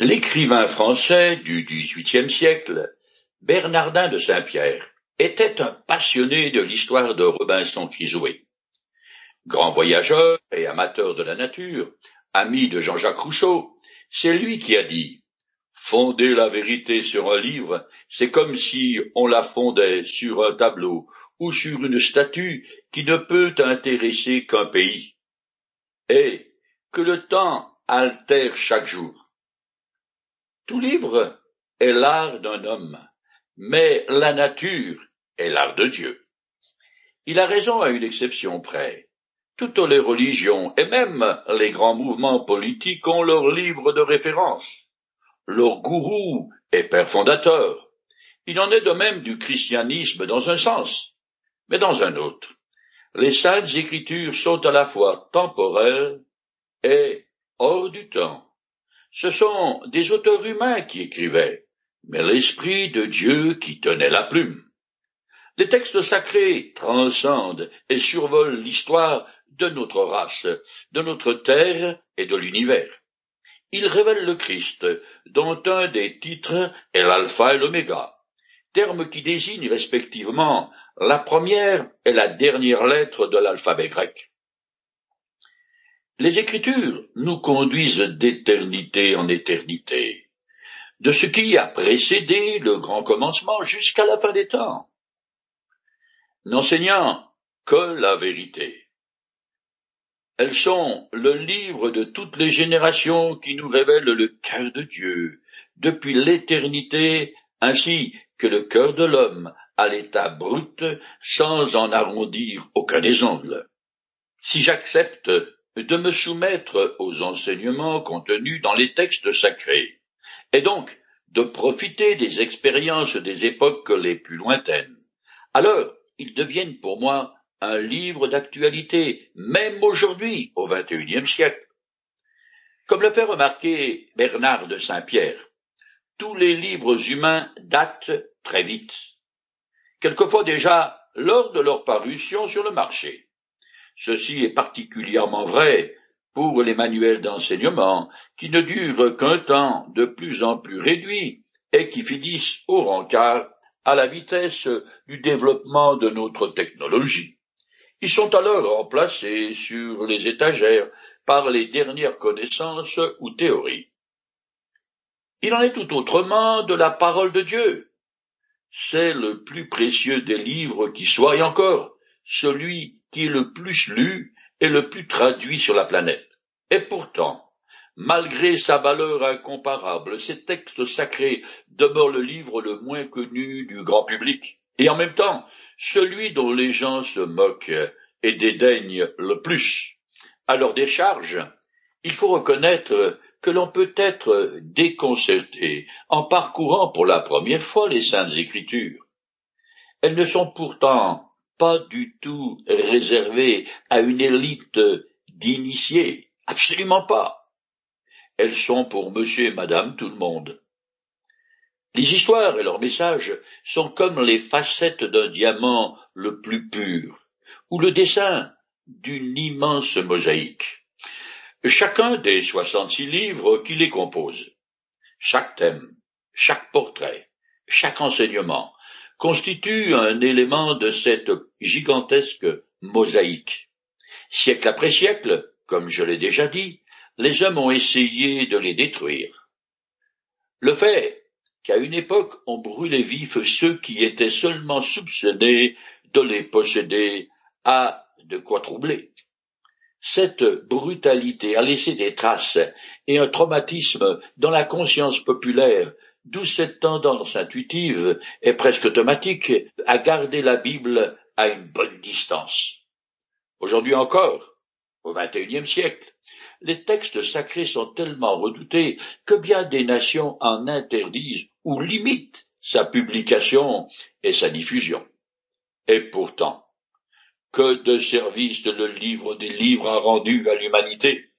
L'écrivain français du XVIIIe siècle, Bernardin de Saint-Pierre, était un passionné de l'histoire de Robinson Crusoe. Grand voyageur et amateur de la nature, ami de Jean-Jacques Rousseau, c'est lui qui a dit Fonder la vérité sur un livre, c'est comme si on la fondait sur un tableau ou sur une statue qui ne peut intéresser qu'un pays. Et que le temps altère chaque jour. Tout livre est l'art d'un homme, mais la nature est l'art de Dieu. Il a raison à une exception près. Toutes les religions et même les grands mouvements politiques ont leur livre de référence, leur gourou et père fondateur. Il en est de même du christianisme dans un sens, mais dans un autre. Les saintes écritures sont à la fois temporelles et hors du temps. Ce sont des auteurs humains qui écrivaient, mais l'Esprit de Dieu qui tenait la plume. Les textes sacrés transcendent et survolent l'histoire de notre race, de notre terre et de l'univers. Ils révèlent le Christ, dont un des titres est l'alpha et l'oméga, termes qui désignent respectivement la première et la dernière lettre de l'alphabet grec. Les Écritures nous conduisent d'éternité en éternité, de ce qui a précédé le grand commencement jusqu'à la fin des temps, n'enseignant que la vérité. Elles sont le livre de toutes les générations qui nous révèlent le cœur de Dieu, depuis l'éternité, ainsi que le cœur de l'homme à l'état brut, sans en arrondir aucun des ongles. Si j'accepte de me soumettre aux enseignements contenus dans les textes sacrés, et donc de profiter des expériences des époques les plus lointaines. Alors, ils deviennent pour moi un livre d'actualité, même aujourd'hui, au XXIe siècle. Comme le fait remarquer Bernard de Saint-Pierre, tous les livres humains datent très vite, quelquefois déjà lors de leur parution sur le marché. Ceci est particulièrement vrai pour les manuels d'enseignement, qui ne durent qu'un temps de plus en plus réduit et qui finissent au rencard à la vitesse du développement de notre technologie. Ils sont alors remplacés sur les étagères par les dernières connaissances ou théories. Il en est tout autrement de la parole de Dieu. C'est le plus précieux des livres qui soit et encore celui qui est le plus lu et le plus traduit sur la planète. Et pourtant, malgré sa valeur incomparable, ces textes sacrés demeurent le livre le moins connu du grand public, et en même temps celui dont les gens se moquent et dédaignent le plus. À leur décharge, il faut reconnaître que l'on peut être déconcerté en parcourant pour la première fois les saintes écritures. Elles ne sont pourtant pas du tout réservées à une élite d'initiés, absolument pas. Elles sont pour monsieur et madame tout le monde. Les histoires et leurs messages sont comme les facettes d'un diamant le plus pur, ou le dessin d'une immense mosaïque. Chacun des soixante-six livres qui les composent, chaque thème, chaque portrait, chaque enseignement, constitue un élément de cette gigantesque mosaïque. Siècle après siècle, comme je l'ai déjà dit, les hommes ont essayé de les détruire. Le fait qu'à une époque on brûlait vifs ceux qui étaient seulement soupçonnés de les posséder a de quoi troubler. Cette brutalité a laissé des traces et un traumatisme dans la conscience populaire D'où cette tendance intuitive et presque automatique à garder la Bible à une bonne distance. Aujourd'hui encore, au XXIe siècle, les textes sacrés sont tellement redoutés que bien des nations en interdisent ou limitent sa publication et sa diffusion. Et pourtant, que de services le livre des livres a rendu à l'humanité.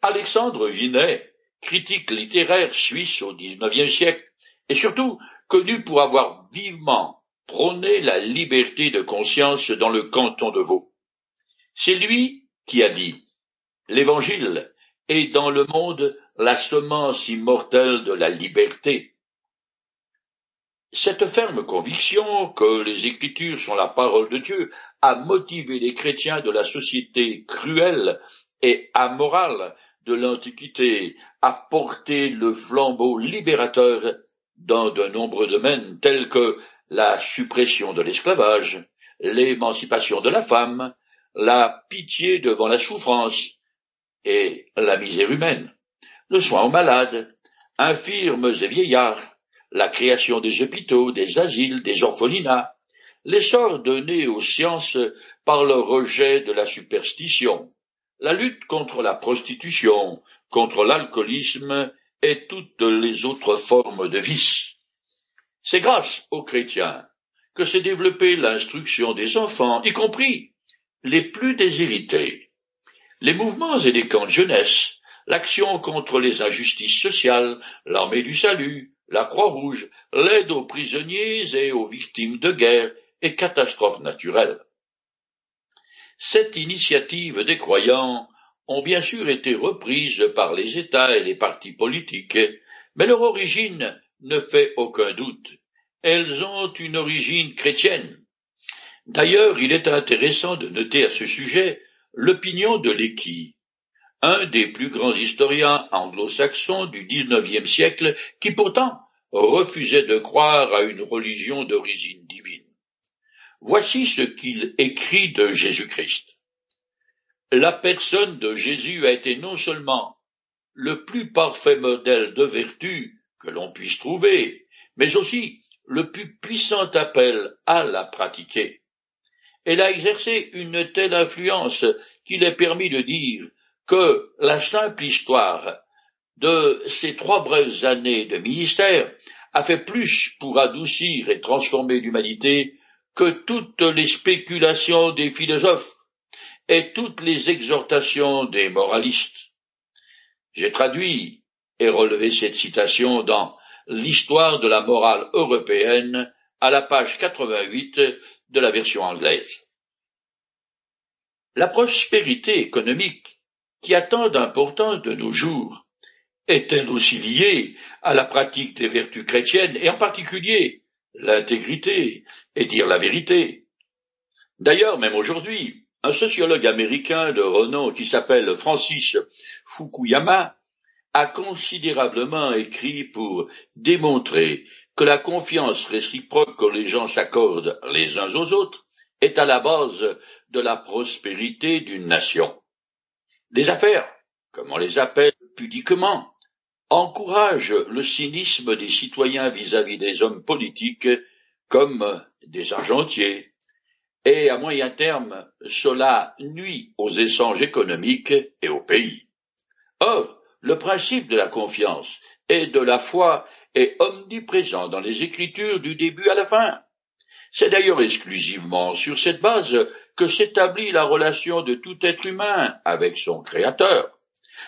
Alexandre Vinet critique littéraire suisse au XIXe siècle, et surtout connu pour avoir vivement prôné la liberté de conscience dans le canton de Vaud. C'est lui qui a dit L'Évangile et dans le monde la semence immortelle de la liberté. Cette ferme conviction que les Écritures sont la parole de Dieu a motivé les chrétiens de la société cruelle et amorale de l'Antiquité à porter le flambeau libérateur dans de nombreux domaines tels que la suppression de l'esclavage, l'émancipation de la femme, la pitié devant la souffrance et la misère humaine, le soin aux malades, infirmes et vieillards, la création des hôpitaux, des asiles, des orphelinats, l'essor donné aux sciences par le rejet de la superstition, la lutte contre la prostitution, contre l'alcoolisme et toutes les autres formes de vice. C'est grâce aux chrétiens que s'est développée l'instruction des enfants, y compris les plus déshérités. Les mouvements et les camps de jeunesse, l'action contre les injustices sociales, l'armée du salut, la Croix-Rouge, l'aide aux prisonniers et aux victimes de guerre et catastrophes naturelles. Cette initiative des croyants ont bien sûr été reprises par les États et les partis politiques, mais leur origine ne fait aucun doute. Elles ont une origine chrétienne. D'ailleurs, il est intéressant de noter à ce sujet l'opinion de Lecky, un des plus grands historiens anglo-saxons du XIXe siècle, qui pourtant refusait de croire à une religion d'origine divine. Voici ce qu'il écrit de Jésus-Christ. La personne de Jésus a été non seulement le plus parfait modèle de vertu que l'on puisse trouver, mais aussi le plus puissant appel à la pratiquer. Elle a exercé une telle influence qu'il est permis de dire que la simple histoire de ces trois brèves années de ministère a fait plus pour adoucir et transformer l'humanité que toutes les spéculations des philosophes et toutes les exhortations des moralistes. J'ai traduit et relevé cette citation dans L'histoire de la morale européenne à la page 88 de la version anglaise. La prospérité économique, qui a tant d'importance de nos jours, est-elle aussi liée à la pratique des vertus chrétiennes et en particulier l'intégrité et dire la vérité D'ailleurs, même aujourd'hui, un sociologue américain de renom qui s'appelle Francis Fukuyama a considérablement écrit pour démontrer que la confiance réciproque que les gens s'accordent les uns aux autres est à la base de la prospérité d'une nation. Les affaires, comme on les appelle pudiquement, encouragent le cynisme des citoyens vis-à-vis des hommes politiques comme des argentiers, et à moyen terme, cela nuit aux échanges économiques et au pays. Or, le principe de la confiance et de la foi est omniprésent dans les Écritures du début à la fin. C'est d'ailleurs exclusivement sur cette base que s'établit la relation de tout être humain avec son Créateur.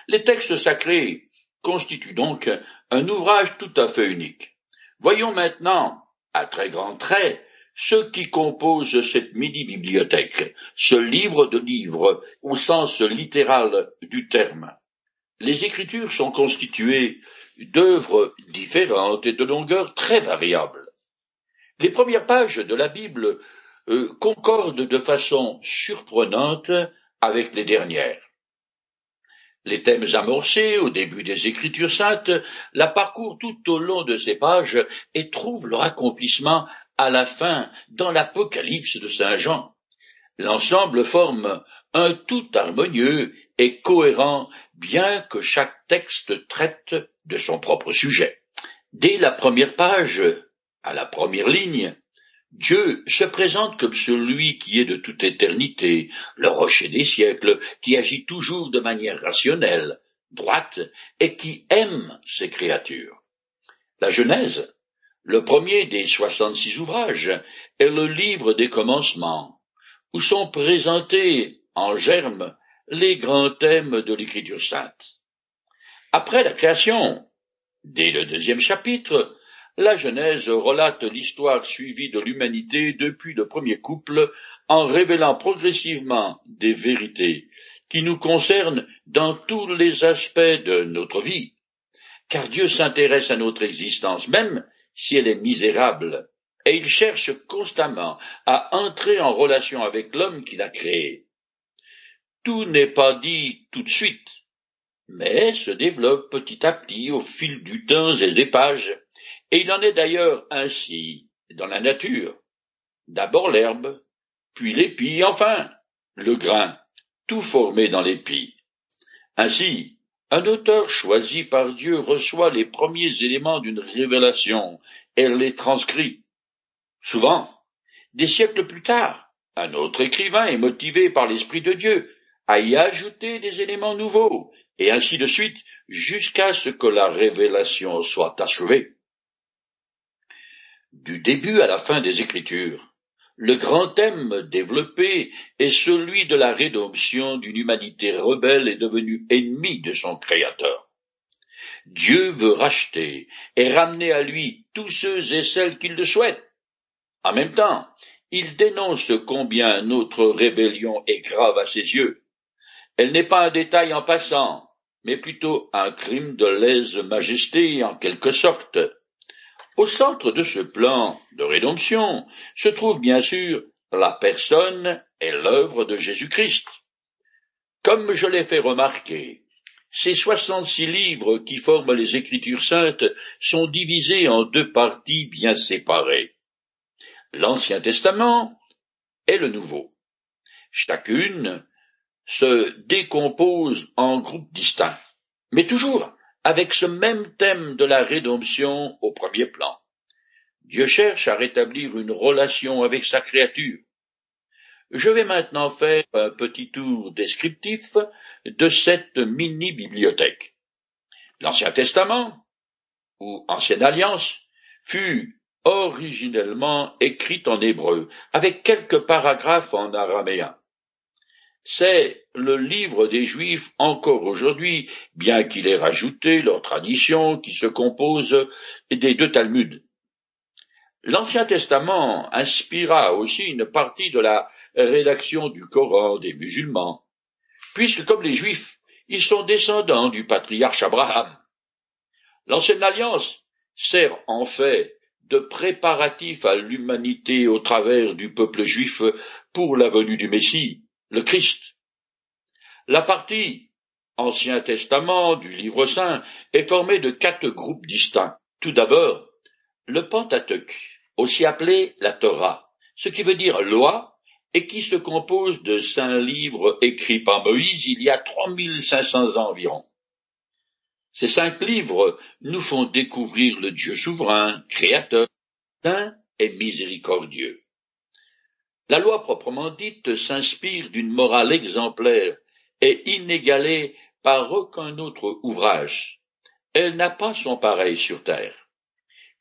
Les textes sacrés constituent donc un ouvrage tout à fait unique. Voyons maintenant, à très grands traits, ce qui compose cette mini-bibliothèque, ce livre de livres au sens littéral du terme. Les Écritures sont constituées d'œuvres différentes et de longueurs très variables. Les premières pages de la Bible euh, concordent de façon surprenante avec les dernières. Les thèmes amorcés au début des Écritures saintes la parcourent tout au long de ces pages et trouvent leur accomplissement à la fin dans l'Apocalypse de Saint Jean. L'ensemble forme un tout harmonieux et cohérent, bien que chaque texte traite de son propre sujet. Dès la première page, à la première ligne, Dieu se présente comme celui qui est de toute éternité, le rocher des siècles, qui agit toujours de manière rationnelle, droite, et qui aime ses créatures. La Genèse, le premier des soixante-six ouvrages, est le livre des commencements, où sont présentés en germe les grands thèmes de l'écriture sainte. Après la création, dès le deuxième chapitre, la Genèse relate l'histoire suivie de l'humanité depuis le premier couple en révélant progressivement des vérités qui nous concernent dans tous les aspects de notre vie, car Dieu s'intéresse à notre existence, même si elle est misérable, et il cherche constamment à entrer en relation avec l'homme qu'il a créé. Tout n'est pas dit tout de suite, mais se développe petit à petit au fil du temps et des pages, et il en est d'ailleurs ainsi dans la nature. D'abord l'herbe, puis l'épi, enfin le grain, tout formé dans l'épi. Ainsi, un auteur choisi par Dieu reçoit les premiers éléments d'une révélation et les transcrit. Souvent, des siècles plus tard, un autre écrivain est motivé par l'Esprit de Dieu à y ajouter des éléments nouveaux, et ainsi de suite, jusqu'à ce que la révélation soit achevée. Du début à la fin des Écritures, le grand thème développé est celui de la rédemption d'une humanité rebelle et devenue ennemie de son Créateur. Dieu veut racheter et ramener à lui tous ceux et celles qui le souhaitent. En même temps, il dénonce combien notre rébellion est grave à ses yeux. Elle n'est pas un détail en passant, mais plutôt un crime de lèse-majesté en quelque sorte. Au centre de ce plan de rédemption se trouve bien sûr la personne et l'œuvre de Jésus-Christ. Comme je l'ai fait remarquer, ces soixante-six livres qui forment les Écritures saintes sont divisés en deux parties bien séparées. L'Ancien Testament et le Nouveau. Chacune se décompose en groupes distincts, mais toujours avec ce même thème de la rédemption au premier plan. Dieu cherche à rétablir une relation avec sa créature. Je vais maintenant faire un petit tour descriptif de cette mini-bibliothèque. L'Ancien Testament, ou Ancienne Alliance, fut originellement écrit en hébreu, avec quelques paragraphes en araméen. C'est le livre des Juifs encore aujourd'hui, bien qu'il ait rajouté leur tradition qui se compose des deux Talmuds. L'Ancien Testament inspira aussi une partie de la rédaction du Coran des musulmans, puisque comme les Juifs, ils sont descendants du patriarche Abraham. L'Ancienne Alliance sert en fait de préparatif à l'humanité au travers du peuple juif pour la venue du Messie le Christ. La partie Ancien Testament du Livre saint est formée de quatre groupes distincts. Tout d'abord, le Pentateuque, aussi appelé la Torah, ce qui veut dire loi, et qui se compose de cinq livres écrits par Moïse il y a 3500 ans environ. Ces cinq livres nous font découvrir le Dieu souverain, créateur, saint et miséricordieux. La loi proprement dite s'inspire d'une morale exemplaire et inégalée par aucun autre ouvrage. Elle n'a pas son pareil sur terre.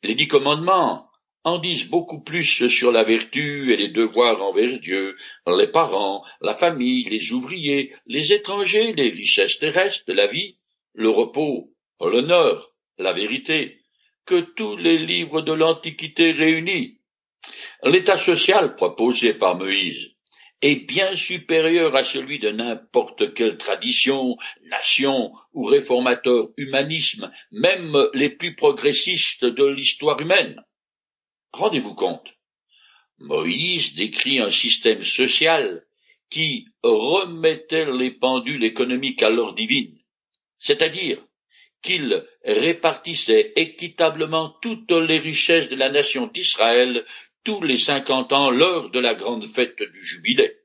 Les dix commandements en disent beaucoup plus sur la vertu et les devoirs envers Dieu, les parents, la famille, les ouvriers, les étrangers, les richesses terrestres, la vie, le repos, l'honneur, la vérité, que tous les livres de l'Antiquité réunis, L'état social proposé par Moïse est bien supérieur à celui de n'importe quelle tradition, nation ou réformateur humanisme, même les plus progressistes de l'histoire humaine. Rendez-vous compte. Moïse décrit un système social qui remettait les pendules économiques à l'ordre divine, c'est-à-dire qu'il répartissait équitablement toutes les richesses de la nation d'Israël tous les cinquante ans lors de la grande fête du jubilé.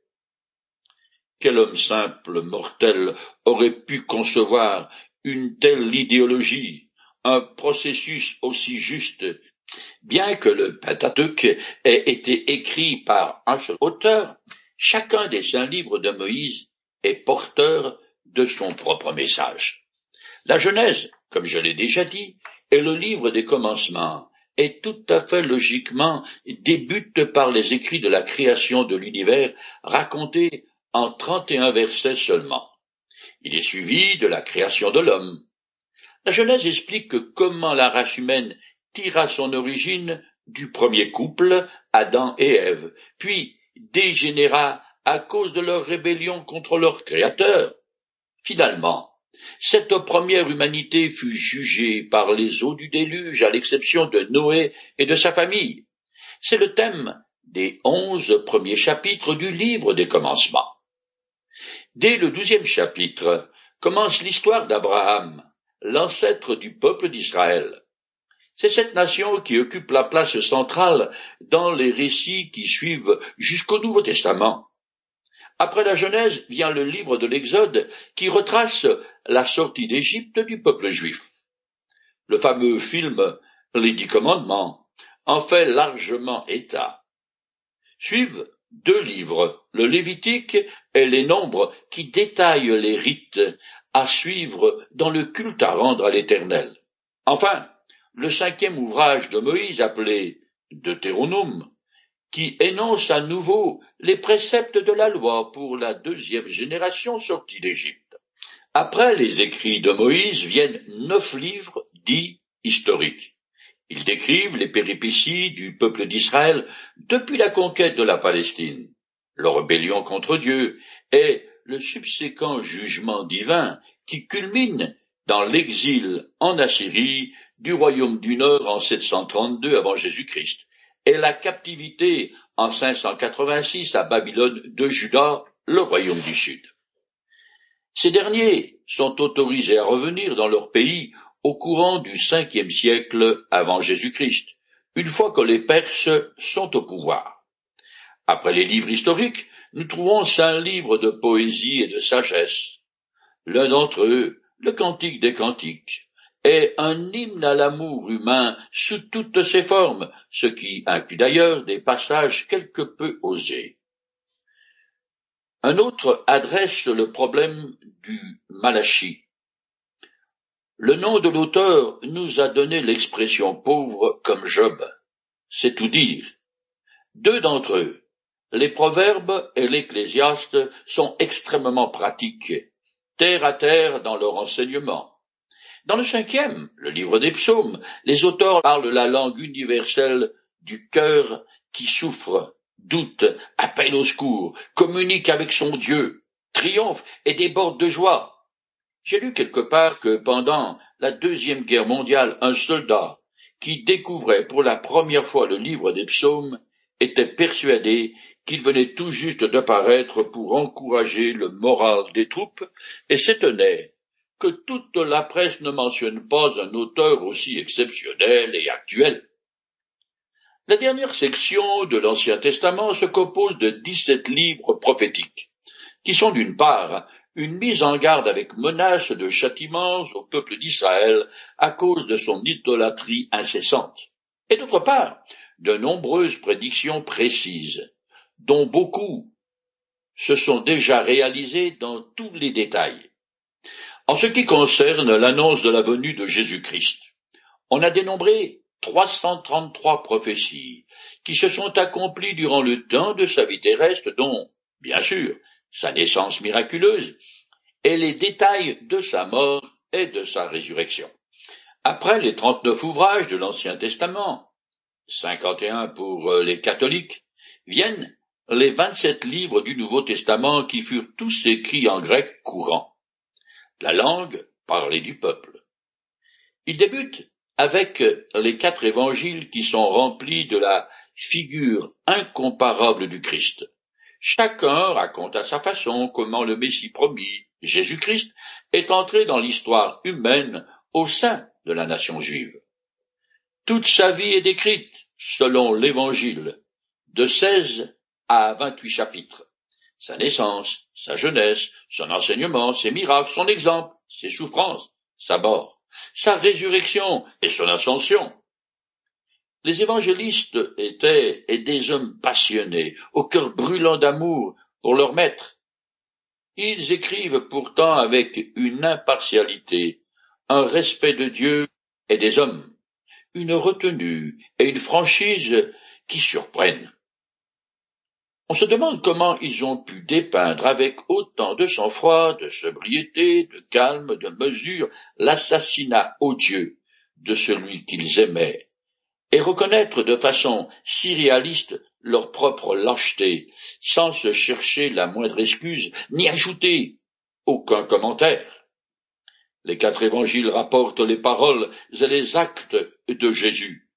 Quel homme simple, mortel, aurait pu concevoir une telle idéologie, un processus aussi juste, bien que le Pentateuque ait été écrit par un seul auteur, chacun des cinq livres de Moïse est porteur de son propre message. La Genèse, comme je l'ai déjà dit, est le livre des commencements, et tout à fait logiquement débute par les écrits de la création de l'univers racontés en trente et un versets seulement. Il est suivi de la création de l'homme. La Genèse explique comment la race humaine tira son origine du premier couple, Adam et Ève, puis dégénéra à cause de leur rébellion contre leur Créateur. Finalement, cette première humanité fut jugée par les eaux du déluge à l'exception de Noé et de sa famille. C'est le thème des onze premiers chapitres du livre des commencements. Dès le douzième chapitre commence l'histoire d'Abraham, l'ancêtre du peuple d'Israël. C'est cette nation qui occupe la place centrale dans les récits qui suivent jusqu'au Nouveau Testament. Après la Genèse vient le livre de l'Exode qui retrace la sortie d'Égypte du peuple juif. Le fameux film Les Dix Commandements en fait largement état. Suivent deux livres, le Lévitique et les Nombres, qui détaillent les rites à suivre dans le culte à rendre à l'Éternel. Enfin, le cinquième ouvrage de Moïse appelé Deutéronome, qui énonce à nouveau les préceptes de la loi pour la deuxième génération sortie d'Égypte. Après les écrits de Moïse viennent neuf livres dits historiques. Ils décrivent les péripéties du peuple d'Israël depuis la conquête de la Palestine, leur rébellion contre Dieu et le subséquent jugement divin qui culmine dans l'exil en Assyrie du royaume du Nord en 732 avant Jésus-Christ et la captivité en 586 à Babylone de Juda, le royaume du Sud. Ces derniers sont autorisés à revenir dans leur pays au courant du cinquième siècle avant Jésus-Christ, une fois que les Perses sont au pouvoir. Après les livres historiques, nous trouvons cinq livres de poésie et de sagesse. L'un d'entre eux, le Cantique des Cantiques, est un hymne à l'amour humain sous toutes ses formes, ce qui inclut d'ailleurs des passages quelque peu osés. Un autre adresse le problème du Malachi. Le nom de l'auteur nous a donné l'expression pauvre comme Job. C'est tout dire. Deux d'entre eux, les proverbes et l'ecclésiaste, sont extrêmement pratiques, terre à terre dans leur enseignement. Dans le cinquième, le livre des psaumes, les auteurs parlent la langue universelle du cœur qui souffre, doute, appelle au secours, communique avec son Dieu, triomphe et déborde de joie. J'ai lu quelque part que pendant la Deuxième Guerre mondiale, un soldat qui découvrait pour la première fois le livre des psaumes était persuadé qu'il venait tout juste de paraître pour encourager le moral des troupes et s'étonnait toute la presse ne mentionne pas un auteur aussi exceptionnel et actuel. La dernière section de l'Ancien Testament se compose de dix-sept livres prophétiques, qui sont d'une part une mise en garde avec menace de châtiments au peuple d'Israël à cause de son idolâtrie incessante, et d'autre part de nombreuses prédictions précises, dont beaucoup se sont déjà réalisées dans tous les détails. En ce qui concerne l'annonce de la venue de Jésus-Christ, on a dénombré 333 prophéties qui se sont accomplies durant le temps de sa vie terrestre, dont, bien sûr, sa naissance miraculeuse et les détails de sa mort et de sa résurrection. Après les trente-neuf ouvrages de l'Ancien Testament, cinquante et un pour euh, les catholiques, viennent les vingt-sept livres du Nouveau Testament qui furent tous écrits en grec courant. La langue parlée du peuple. Ils débutent avec les quatre évangiles qui sont remplis de la figure incomparable du Christ. Chacun raconte à sa façon comment le Messie promis, Jésus-Christ, est entré dans l'histoire humaine au sein de la nation juive. Toute sa vie est décrite, selon l'Évangile, de seize à vingt-huit chapitres. Sa naissance, sa jeunesse, son enseignement, ses miracles, son exemple, ses souffrances, sa mort sa résurrection et son ascension. Les évangélistes étaient des hommes passionnés, au cœur brûlant d'amour pour leur maître. Ils écrivent pourtant avec une impartialité, un respect de Dieu et des hommes, une retenue et une franchise qui surprennent. On se demande comment ils ont pu dépeindre avec autant de sang-froid, de sobriété, de calme, de mesure, l'assassinat odieux de celui qu'ils aimaient, et reconnaître de façon si réaliste leur propre lâcheté, sans se chercher la moindre excuse, ni ajouter aucun commentaire. Les quatre évangiles rapportent les paroles et les actes de Jésus,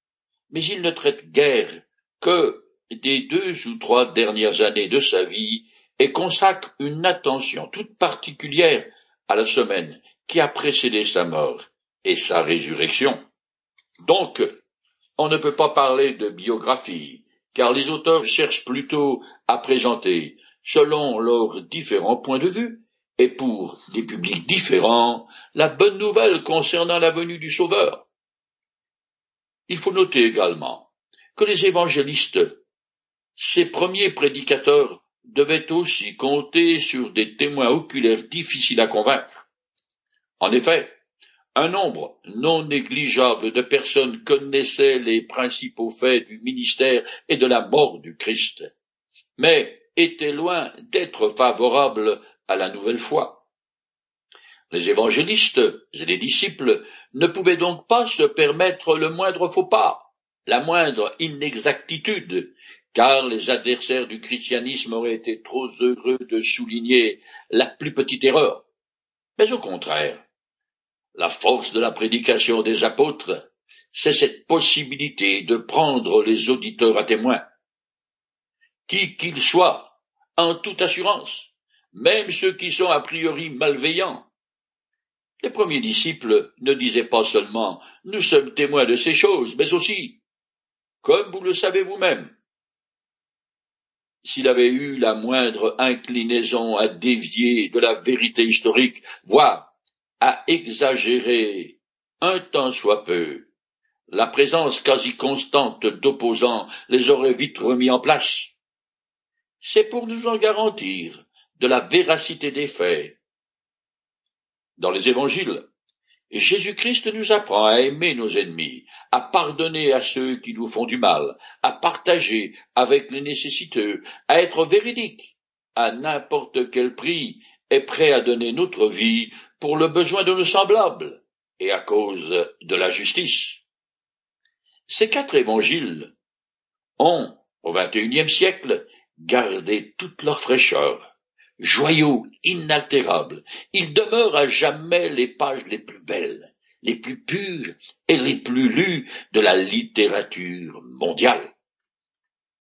mais ils ne traitent guère que des deux ou trois dernières années de sa vie et consacrent une attention toute particulière à la semaine qui a précédé sa mort et sa résurrection. Donc, on ne peut pas parler de biographie, car les auteurs cherchent plutôt à présenter, selon leurs différents points de vue, et pour des publics différents, la bonne nouvelle concernant la venue du Sauveur. Il faut noter également que les évangélistes, ces premiers prédicateurs, devaient aussi compter sur des témoins oculaires difficiles à convaincre. En effet, un nombre non négligeable de personnes connaissaient les principaux faits du ministère et de la mort du Christ, mais étaient loin d'être favorables à la nouvelle foi. Les évangélistes et les disciples ne pouvaient donc pas se permettre le moindre faux pas, la moindre inexactitude, car les adversaires du christianisme auraient été trop heureux de souligner la plus petite erreur. Mais au contraire, la force de la prédication des apôtres, c'est cette possibilité de prendre les auditeurs à témoin. Qui qu'ils soient, en toute assurance, même ceux qui sont a priori malveillants. Les premiers disciples ne disaient pas seulement Nous sommes témoins de ces choses, mais aussi Comme vous le savez vous-même. S'il avait eu la moindre inclinaison à dévier de la vérité historique, voire à exagérer un tant soit peu. La présence quasi constante d'opposants les aurait vite remis en place. C'est pour nous en garantir de la véracité des faits. Dans les évangiles, Jésus-Christ nous apprend à aimer nos ennemis, à pardonner à ceux qui nous font du mal, à partager avec les nécessiteux, à être véridique, à n'importe quel prix, et prêt à donner notre vie pour le besoin de nos semblables et à cause de la justice. Ces quatre évangiles ont, au XXIe siècle, gardé toute leur fraîcheur, joyaux inaltérables. Ils demeurent à jamais les pages les plus belles, les plus pures et les plus lues de la littérature mondiale.